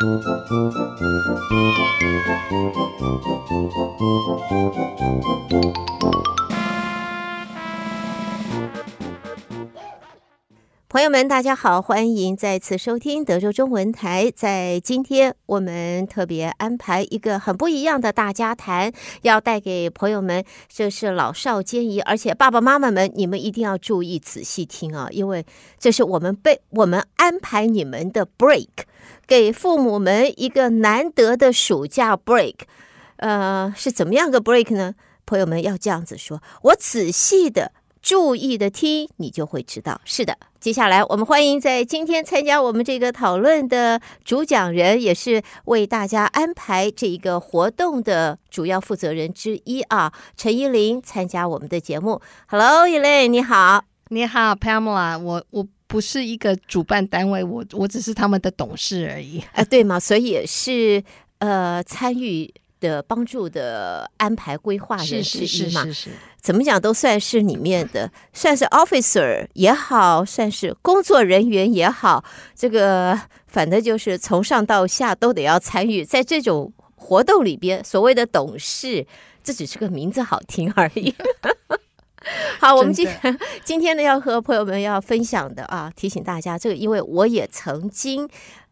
Thank you. 朋友们，大家好，欢迎再次收听德州中文台。在今天，我们特别安排一个很不一样的大家谈，要带给朋友们，这是老少皆宜，而且爸爸妈妈们，你们一定要注意仔细听啊，因为这是我们被我们安排你们的 break，给父母们一个难得的暑假 break。呃，是怎么样个 break 呢？朋友们要这样子说，我仔细的。注意的听，你就会知道。是的，接下来我们欢迎在今天参加我们这个讨论的主讲人，也是为大家安排这一个活动的主要负责人之一啊，陈依林参加我们的节目。Hello，怡玲，你好，你好，Pamela，我我不是一个主办单位，我我只是他们的董事而已。啊，对嘛，所以也是呃参与的帮助的安排规划人之一嘛。是是是是是怎么讲都算是里面的，算是 officer 也好，算是工作人员也好，这个反正就是从上到下都得要参与，在这种活动里边，所谓的董事，这只是个名字好听而已。好，我们今天 今天呢，要和朋友们要分享的啊，提醒大家，这个因为我也曾经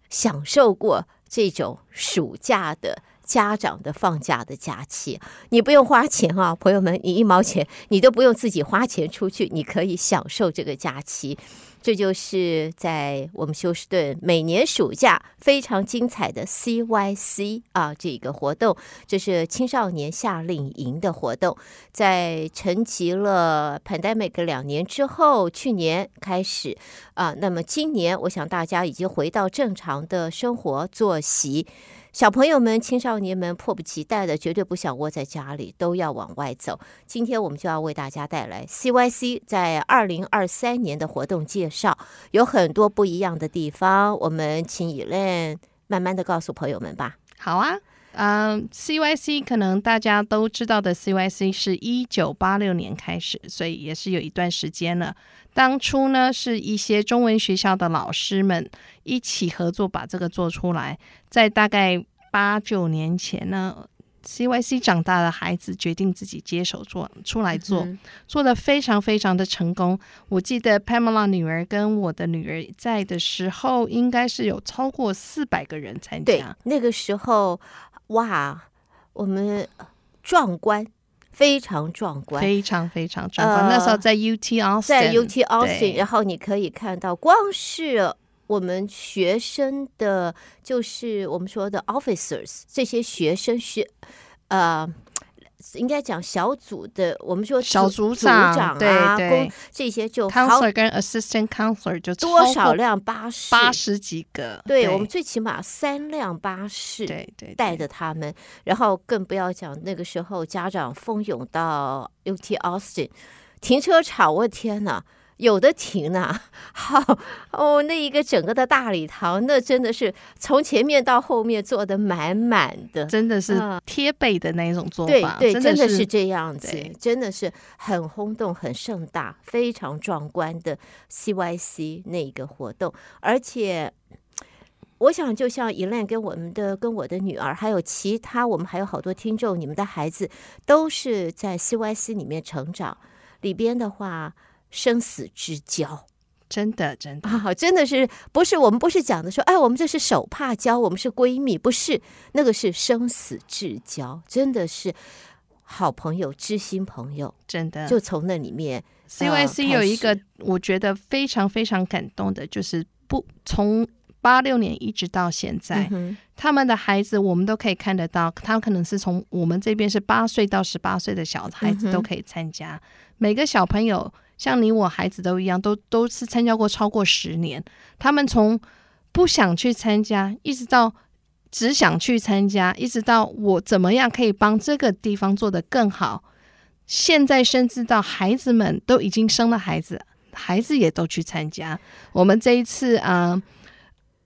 享受过这种暑假的。家长的放假的假期，你不用花钱啊，朋友们，你一毛钱你都不用自己花钱出去，你可以享受这个假期。这就是在我们休斯顿每年暑假非常精彩的 CYC 啊，这个活动，这是青少年夏令营的活动，在沉寂了 pandemic 两年之后，去年开始啊，那么今年我想大家已经回到正常的生活作息。小朋友们、青少年们迫不及待的，绝对不想窝在家里，都要往外走。今天我们就要为大家带来 CYC 在二零二三年的活动介绍，有很多不一样的地方。我们请 Elaine 慢慢的告诉朋友们吧。好啊，嗯、uh,，CYC 可能大家都知道的，CYC 是一九八六年开始，所以也是有一段时间了。当初呢，是一些中文学校的老师们一起合作把这个做出来。在大概八九年前呢，CYC 长大的孩子决定自己接手做出来做，嗯、做的非常非常的成功。我记得 Pamela 女儿跟我的女儿在的时候，应该是有超过四百个人参加。对，那个时候，哇，我们壮观。非常壮观，非常非常壮观。呃、那时候在 UT Austin，在 UT Austin，然后你可以看到，光是我们学生的，就是我们说的 officers，这些学生学，呃。应该讲小组的，我们说小组长，组长啊，对对，这些就 counselor 跟 assistant counselor 就多少辆巴士，八十几个，对，对我们最起码三辆巴士，对对，带着他们，然后更不要讲那个时候家长蜂拥到 UT Austin 停车场，我的天哪！有的停呢、啊，好 哦，那一个整个的大礼堂，那真的是从前面到后面坐的满满的，真的是贴背的那一种做法，对对，真的是这样子，真的是很轰动、很盛大、非常壮观的 CYC 那一个活动。而且，我想就像 Elaine 跟我们的、跟我的女儿，还有其他我们还有好多听众，你们的孩子都是在 CYC 里面成长，里边的话。生死之交，真的，真的。啊，真的是不是我们不是讲的说，哎，我们这是手帕交，我们是闺蜜，不是。那个是生死之交，真的是好朋友、知心朋友，真的。就从那里面。CYC 有一个我觉得非常非常感动的，就是不从八六年一直到现在，嗯、他们的孩子我们都可以看得到，他可能是从我们这边是八岁到十八岁的小孩子都可以参加，嗯、每个小朋友。像你我孩子都一样，都都是参加过超过十年。他们从不想去参加，一直到只想去参加，一直到我怎么样可以帮这个地方做得更好。现在甚至到孩子们都已经生了孩子，孩子也都去参加。我们这一次啊。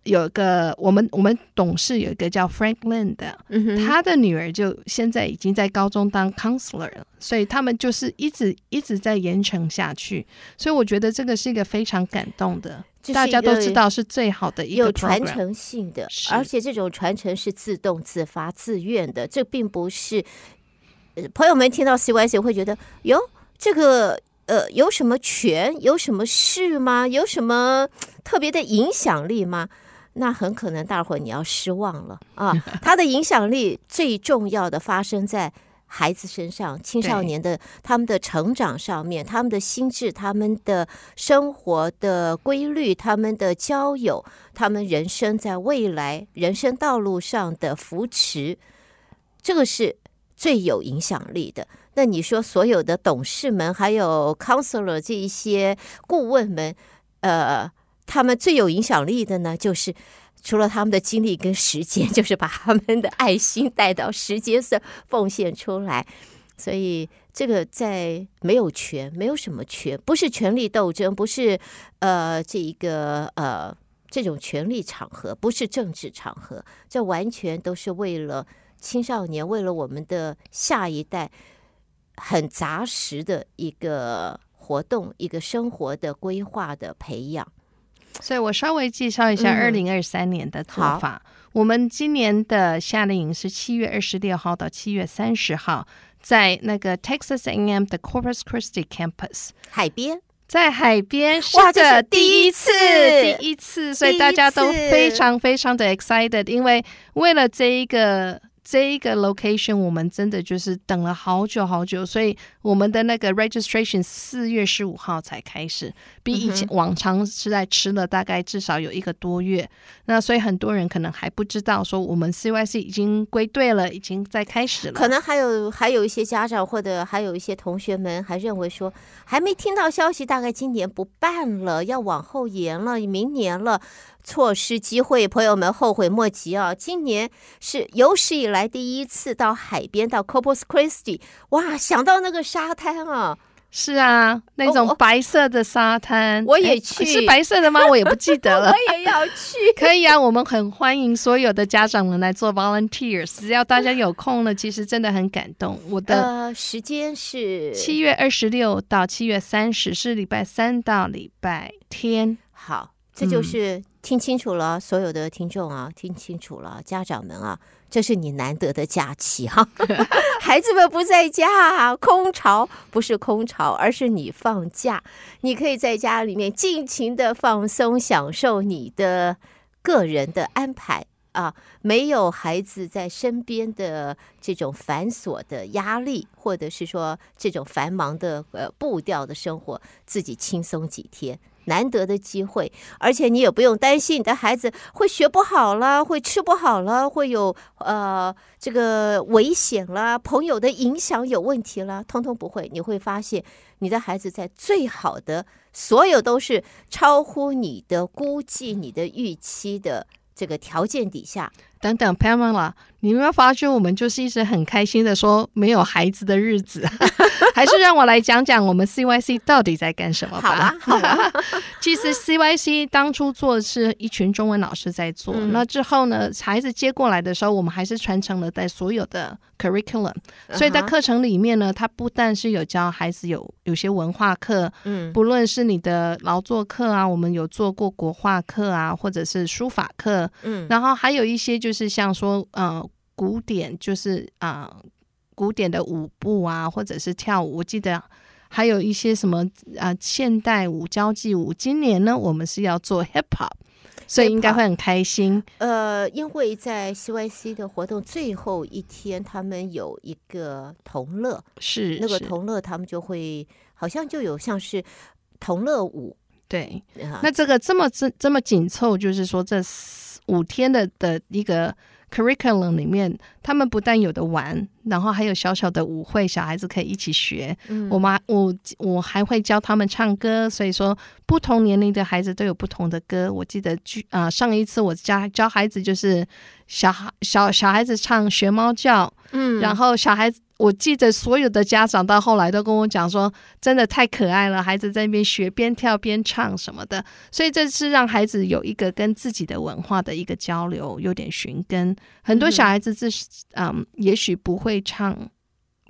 有个我们我们董事有一个叫 Franklin 的，嗯、哼他的女儿就现在已经在高中当 counselor 了，所以他们就是一直一直在延承下去，所以我觉得这个是一个非常感动的，大家都知道是最好的一个有传承性的，而且这种传承是自动自发自愿的，这并不是朋友们听到 CYC 会觉得哟这个呃有什么权有什么事吗？有什么特别的影响力吗？那很可能大伙你要失望了啊！他的影响力最重要的发生在孩子身上，青少年的他们的成长上面，他们的心智、他们的生活的规律、他们的交友、他们人生在未来人生道路上的扶持，这个是最有影响力的。那你说所有的董事们，还有 counselor 这一些顾问们，呃。他们最有影响力的呢，就是除了他们的精力跟时间，就是把他们的爱心带到时间上奉献出来。所以这个在没有权，没有什么权，不是权力斗争，不是呃这一个呃这种权力场合，不是政治场合，这完全都是为了青少年，为了我们的下一代，很扎实的一个活动，一个生活的规划的培养。所以我稍微介绍一下二零二三年的做法。嗯、我们今年的夏令营是七月二十六号到七月三十号，在那个 Texas A&M 的 Corpus Christi Campus 海边，在海边这是第一次，第一次，所以大家都非常非常的 excited，因为为了这一个。这一个 location 我们真的就是等了好久好久，所以我们的那个 registration 四月十五号才开始，比以前往常是在迟了大概至少有一个多月。那所以很多人可能还不知道说我们 CYC 已经归队了，已经在开始了。可能还有还有一些家长或者还有一些同学们还认为说还没听到消息，大概今年不办了，要往后延了，明年了。错失机会，朋友们后悔莫及啊！今年是有史以来第一次到海边，到 Corpus Christi，哇，想到那个沙滩啊！是啊，那种白色的沙滩，我也去，是白色的吗？我也不记得了。我也要去。可以啊，我们很欢迎所有的家长们来做 volunteers，只要大家有空了，其实真的很感动。我的、呃、时间是七月二十六到七月三十，是礼拜三到礼拜天。好，这就是、嗯。听清楚了，所有的听众啊，听清楚了，家长们啊，这是你难得的假期哈、啊，孩子们不在家，空巢不是空巢，而是你放假，你可以在家里面尽情的放松，享受你的个人的安排啊，没有孩子在身边的这种繁琐的压力，或者是说这种繁忙的呃步调的生活，自己轻松几天。难得的机会，而且你也不用担心你的孩子会学不好了，会吃不好了，会有呃这个危险了，朋友的影响有问题了，通通不会。你会发现你的孩子在最好的，所有都是超乎你的估计、你的预期的这个条件底下。等等，Pamela，你有没有发觉我们就是一直很开心的说没有孩子的日子？还是让我来讲讲我们 CYC 到底在干什么吧。好啊，好啊。其实 CYC 当初做的是一群中文老师在做，嗯、那之后呢，孩子接过来的时候，我们还是传承了在所有的 curriculum。所以在课程里面呢，它不但是有教孩子有有些文化课，嗯，不论是你的劳作课啊，我们有做过国画课啊，或者是书法课，嗯，然后还有一些就是。就是像说，呃，古典就是啊、呃，古典的舞步啊，或者是跳舞。我记得还有一些什么啊、呃，现代舞、交际舞。今年呢，我们是要做 hip hop，所以应该会很开心。呃，因为在 CYC 的活动最后一天，他们有一个同乐，是那个同乐，他们就会好像就有像是同乐舞。对，那这个这么这这么紧凑，就是说这。五天的的一个 curriculum 里面，他们不但有的玩，然后还有小小的舞会，小孩子可以一起学。嗯、我妈，我我还会教他们唱歌，所以说不同年龄的孩子都有不同的歌。我记得，啊、呃，上一次我教教孩子就是小孩小小孩子唱学猫叫，嗯，然后小孩子。我记得所有的家长到后来都跟我讲说，真的太可爱了，孩子在那边学边跳边唱什么的，所以这是让孩子有一个跟自己的文化的一个交流，有点寻根。很多小孩子自嗯，也许不会唱，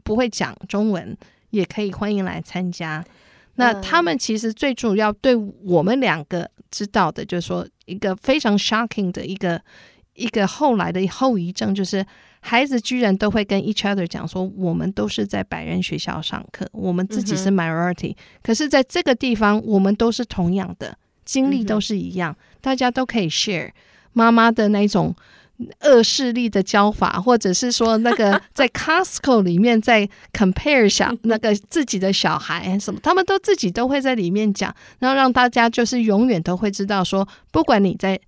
不会讲中文，也可以欢迎来参加。那他们其实最主要对我们两个知道的，就是说一个非常 shocking 的一个一个后来的后遗症，就是。孩子居然都会跟 each other 讲说，我们都是在白人学校上课，我们自己是 minority，、嗯、可是在这个地方，我们都是同样的经历，都是一样、嗯，大家都可以 share 妈妈的那种恶势力的教法，或者是说那个 在 Costco 里面在 compare 小那个自己的小孩什么，他们都自己都会在里面讲，然后让大家就是永远都会知道说，不管你在。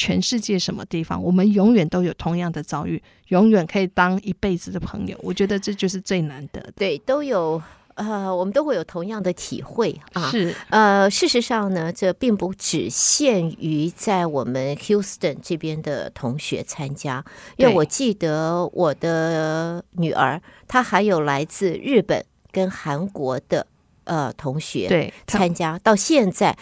全世界什么地方，我们永远都有同样的遭遇，永远可以当一辈子的朋友。我觉得这就是最难得的。对，都有呃，我们都会有同样的体会啊。是呃，事实上呢，这并不只限于在我们 Houston 这边的同学参加，因为我记得我的女儿，她还有来自日本跟韩国的呃同学对参加，到现在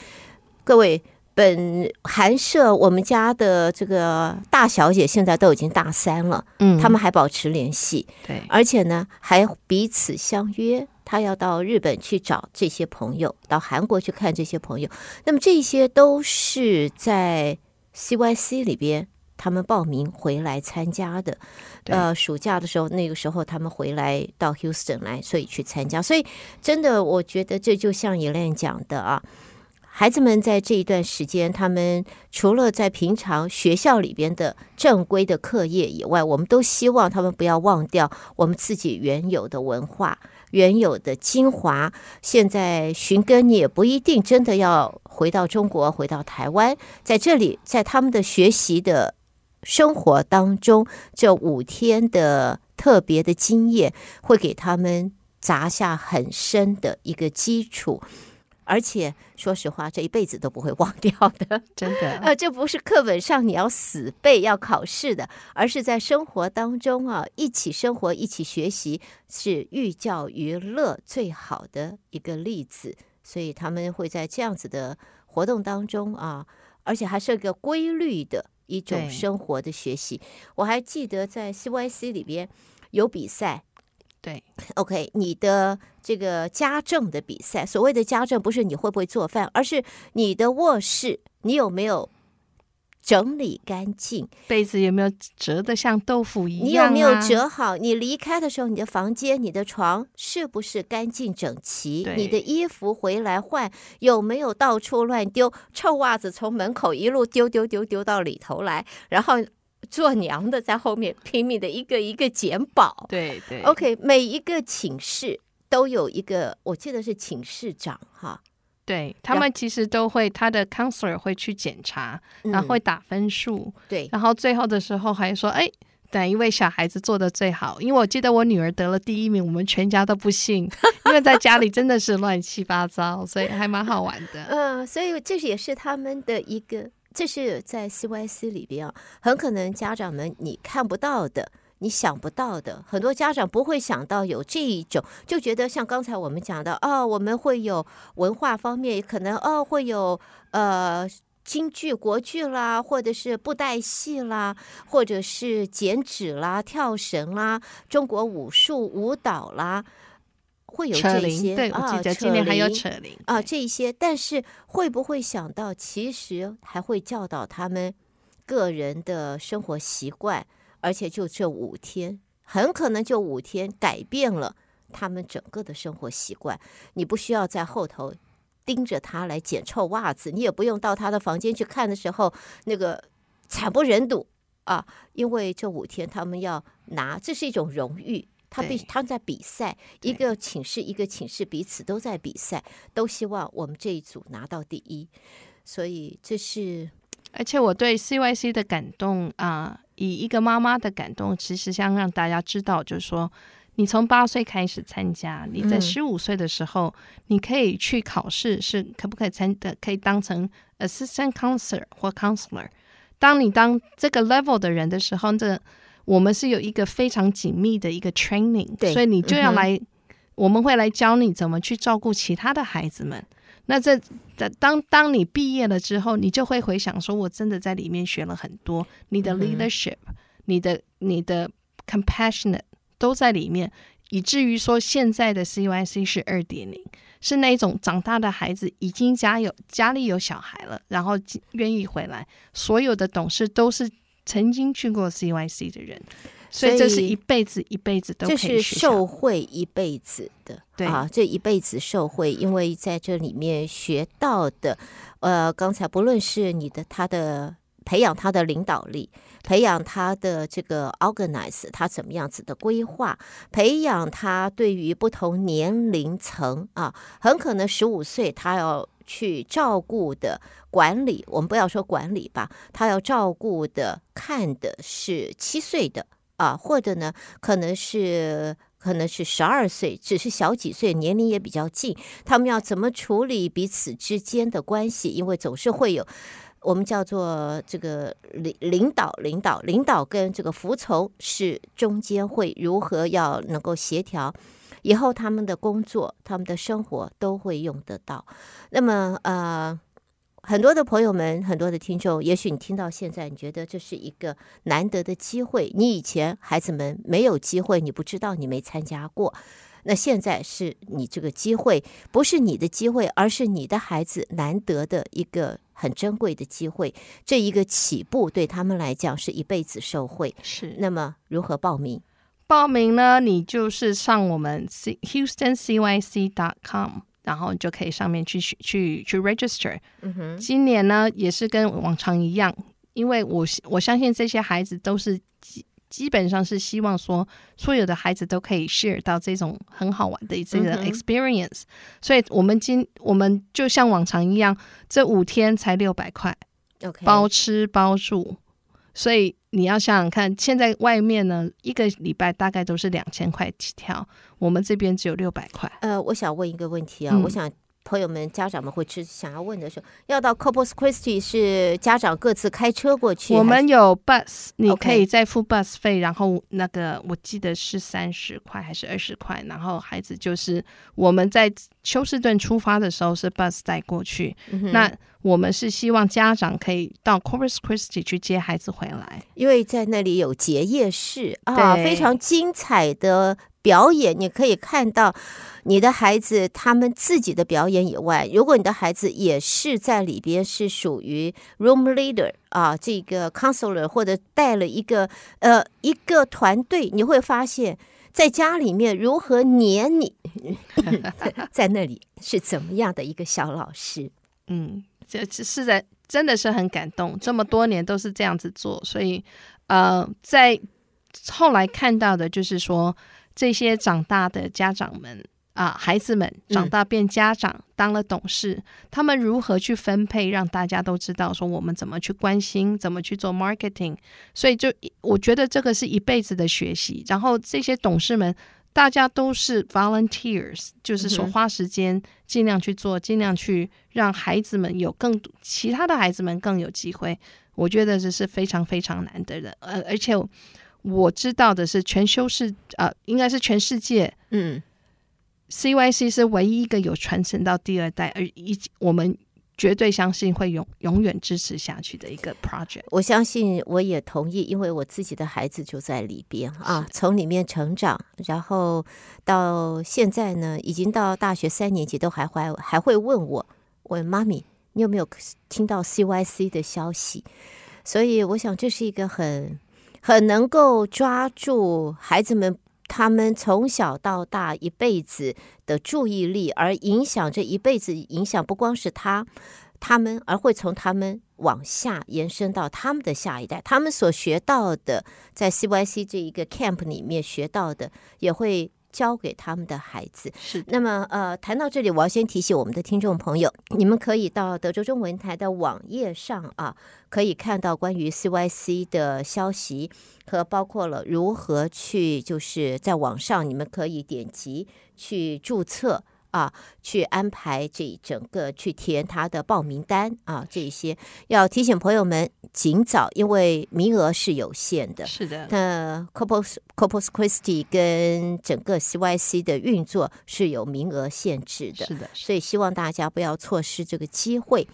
各位。本韩社我们家的这个大小姐现在都已经大三了，嗯，他们还保持联系，对，而且呢还彼此相约，她要到日本去找这些朋友，到韩国去看这些朋友。那么这些都是在 CYC 里边他们报名回来参加的。呃，暑假的时候，那个时候他们回来到 Houston 来，所以去参加。所以真的，我觉得这就像 Elaine 讲的啊。孩子们在这一段时间，他们除了在平常学校里边的正规的课业以外，我们都希望他们不要忘掉我们自己原有的文化、原有的精华。现在寻根，你也不一定真的要回到中国、回到台湾，在这里，在他们的学习的生活当中，这五天的特别的经验，会给他们砸下很深的一个基础。而且说实话，这一辈子都不会忘掉的，真的。呃，这不是课本上你要死背要考试的，而是在生活当中啊，一起生活，一起学习，是寓教于乐最好的一个例子。所以他们会在这样子的活动当中啊，而且还是一个规律的一种生活的学习。我还记得在 CYC 里边有比赛。对，OK，你的这个家政的比赛，所谓的家政不是你会不会做饭，而是你的卧室你有没有整理干净，被子有没有折得像豆腐一样啊？你有没有折好？你离开的时候，你的房间、你的床是不是干净整齐？你的衣服回来换有没有到处乱丢？臭袜子从门口一路丢丢丢丢到里头来，然后。做娘的在后面拼命的一个一个捡宝，对对。OK，每一个寝室都有一个，我记得是寝室长哈，对他们其实都会，他的 counselor 会去检查，然后会打分数，嗯，对，然后最后的时候还说，哎，哪一位小孩子做的最好？因为我记得我女儿得了第一名，我们全家都不信，因为在家里真的是乱七八糟，所以还蛮好玩的。嗯，所以这也是他们的一个。这是在 CYC 里边啊，很可能家长们你看不到的，你想不到的，很多家长不会想到有这一种，就觉得像刚才我们讲的哦，我们会有文化方面可能哦会有呃京剧、国剧啦，或者是布袋戏啦，或者是剪纸啦、跳绳啦、中国武术舞蹈啦。会有这些对，我记得今年还有扯铃啊，这一些，但是会不会想到，其实还会教导他们个人的生活习惯，而且就这五天，很可能就五天改变了他们整个的生活习惯。你不需要在后头盯着他来捡臭袜子，你也不用到他的房间去看的时候，那个惨不忍睹啊，因为这五天他们要拿，这是一种荣誉。他必他们在比赛，一个寝室一个寝室彼此都在比赛，都希望我们这一组拿到第一。所以这是，而且我对 CYC 的感动啊、呃，以一个妈妈的感动，其实想让大家知道，就是说，你从八岁开始参加，你在十五岁的时候，嗯、你可以去考试，是可不可以参的？可以当成 assistant counselor 或 counselor。当你当这个 level 的人的时候，这我们是有一个非常紧密的一个 training，对，所以你就要来，嗯、我们会来教你怎么去照顾其他的孩子们。那这当当你毕业了之后，你就会回想说，我真的在里面学了很多，你的 leadership，、嗯、你的你的 compassionate 都在里面，以至于说现在的 CYC 是二点零，是那种长大的孩子已经家有家里有小孩了，然后愿意回来，所有的董事都是曾经去过 CYC 的人。所以这是一辈子一辈子都是受惠一辈子的，对啊，这一辈子受惠，因为在这里面学到的，呃，刚才不论是你的他的培养他的领导力，培养他的这个 organize，他怎么样子的规划，培养他对于不同年龄层啊，很可能十五岁他要去照顾的管理，我们不要说管理吧，他要照顾的看的是七岁的。啊，或者呢，可能是可能是十二岁，只是小几岁，年龄也比较近。他们要怎么处理彼此之间的关系？因为总是会有我们叫做这个领领导、领导、领导跟这个服从是中间会如何要能够协调，以后他们的工作、他们的生活都会用得到。那么，呃。很多的朋友们，很多的听众，也许你听到现在，你觉得这是一个难得的机会。你以前孩子们没有机会，你不知道，你没参加过。那现在是你这个机会，不是你的机会，而是你的孩子难得的一个很珍贵的机会。这一个起步对他们来讲是一辈子受惠。是。那么如何报名？报名呢？你就是上我们 HoustonCYC.com。然后你就可以上面去去去 register。嗯哼，今年呢也是跟往常一样，因为我我相信这些孩子都是基基本上是希望说，所有的孩子都可以 share 到这种很好玩的这个 experience，嗯。所以我们今我们就像往常一样，这五天才六百块，OK，包吃包住。所以你要想想看，现在外面呢，一个礼拜大概都是两千块起跳，我们这边只有六百块。呃，我想问一个问题啊，嗯、我想。朋友们、家长们会吃想要问的时候，要到 Corpus Christi 是家长各自开车过去。我们有 bus，你可以再付 bus 费.然后那个我记得是三十块还是二十块，然后孩子就是我们在休斯顿出发的时候是 bus 带过去，嗯。那我们是希望家长可以到 Corpus Christi 去接孩子回来，因为在那里有结业式啊，非常精彩的。表演，你可以看到你的孩子他们自己的表演以外，如果你的孩子也是在里边是属于 room leader 啊，这个 counselor 或者带了一个呃一个团队，你会发现在家里面如何黏你，在那里是怎么样的一个小老师？嗯，这只是在真的是很感动，这么多年都是这样子做，所以呃，在后来看到的就是说。这些长大的家长们啊，孩子们长大变家长，嗯、当了董事，他们如何去分配，让大家都知道说我们怎么去关心，怎么去做 marketing。所以就我觉得这个是一辈子的学习。然后这些董事们，大家都是 volunteers，就是说花时间尽量去做，尽量去让孩子们有更其他的孩子们更有机会。我觉得这是非常非常难得的，呃，而且。我知道的是，全休是呃，应该是全世界，嗯，CYC 是唯一一个有传承到第二代，而一我们绝对相信会永永远支持下去的一个 project。我相信，我也同意，因为我自己的孩子就在里边啊，从里面成长，然后到现在呢，已经到大学三年级，都还还还会问我，问妈咪，你有没有听到 CYC 的消息？所以，我想这是一个很。很能够抓住孩子们他们从小到大一辈子的注意力，而影响这一辈子，影响不光是他他们，而会从他们往下延伸到他们的下一代。他们所学到的，在 CYC 这一个 camp 里面学到的，也会教给他们的孩子。是。那么，呃，谈到这里，我要先提醒我们的听众朋友，你们可以到德州中文台的网页上啊，可以看到关于 CYC 的消息和包括了如何去，就是在网上你们可以点击去注册。啊，去安排这整个去填他的报名单啊，这些要提醒朋友们尽早，因为名额是有限的。是的，那 Corpus Corpus Christi 跟整个 CYC 的运作是有名额限制的。是的，所以希望大家不要错失这个机会。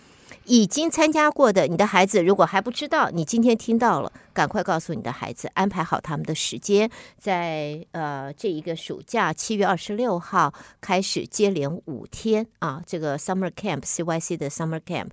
已经参加过的，你的孩子如果还不知道，你今天听到了，赶快告诉你的孩子，安排好他们的时间，在呃这一个暑假七月二十六号开始接连五天啊，这个 Summer Camp CYC 的 Summer Camp，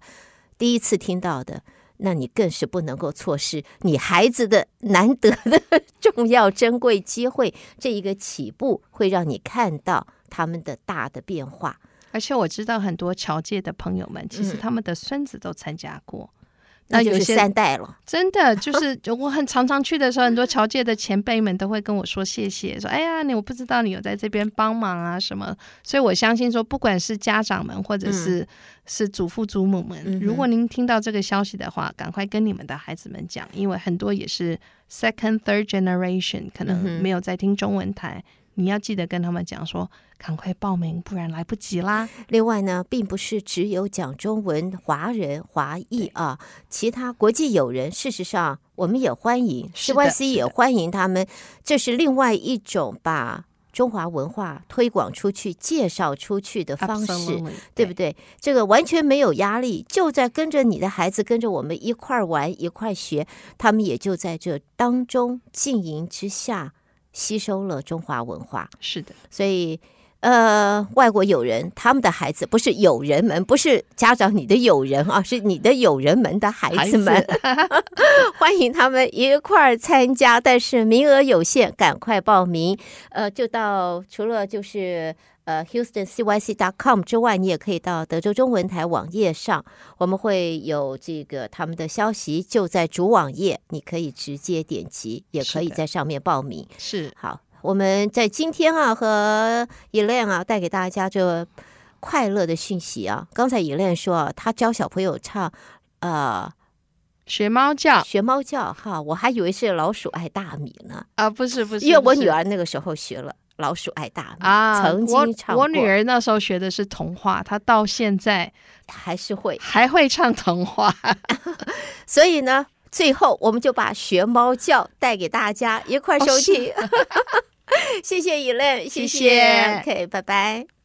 第一次听到的，那你更是不能够错失你孩子的难得的重要珍贵机会，这一个起步会让你看到他们的大的变化。而且我知道很多侨界的朋友们，其实他们的孙子都参加过，嗯、那有些三代了。真的就是我很常常去的时候，很多侨界的前辈们都会跟我说谢谢，说哎呀，你我不知道你有在这边帮忙啊什么。所以我相信说，不管是家长们或者是、嗯、是祖父祖母们、嗯，如果您听到这个消息的话，赶快跟你们的孩子们讲，因为很多也是 second third generation，可能没有在听中文台。嗯你要记得跟他们讲说，赶快报名，不然来不及啦。另外呢，并不是只有讲中文华人华裔啊，其他国际友人，事实上我们也欢迎，CYC 也欢迎他们。这是另外一种把中华文化推广出去、介绍出去的方式，对不对？这个完全没有压力，就在跟着你的孩子，跟着我们一块玩、一块学，他们也就在这当中经营之下。吸收了中华文化，是的，所以呃，外国友人他们的孩子不是友人们，不是家长你的友人啊，是你的友人们的孩子们，子 欢迎他们一块儿参加，但是名额有限，赶快报名。呃，就到除了就是。呃，HoustonCYC.com 之外，你也可以到德州中文台网页上，我们会有这个他们的消息，就在主网页，你可以直接点击，也可以在上面报名。是，好，我们在今天啊和 Elaine 啊带给大家这快乐的讯息啊。刚才 Elaine 说啊，他教小朋友唱呃学猫叫，学猫叫哈，我还以为是老鼠爱大米呢。啊，不是不是，因为我女儿那个时候学了。老鼠爱大米啊！曾经唱过。我，我女儿那时候学的是童话，她到现在还是会还会唱童话。所以呢，最后我们就把学猫叫带给大家一块收听。哦、谢谢 Elaine，谢谢。OK，拜拜。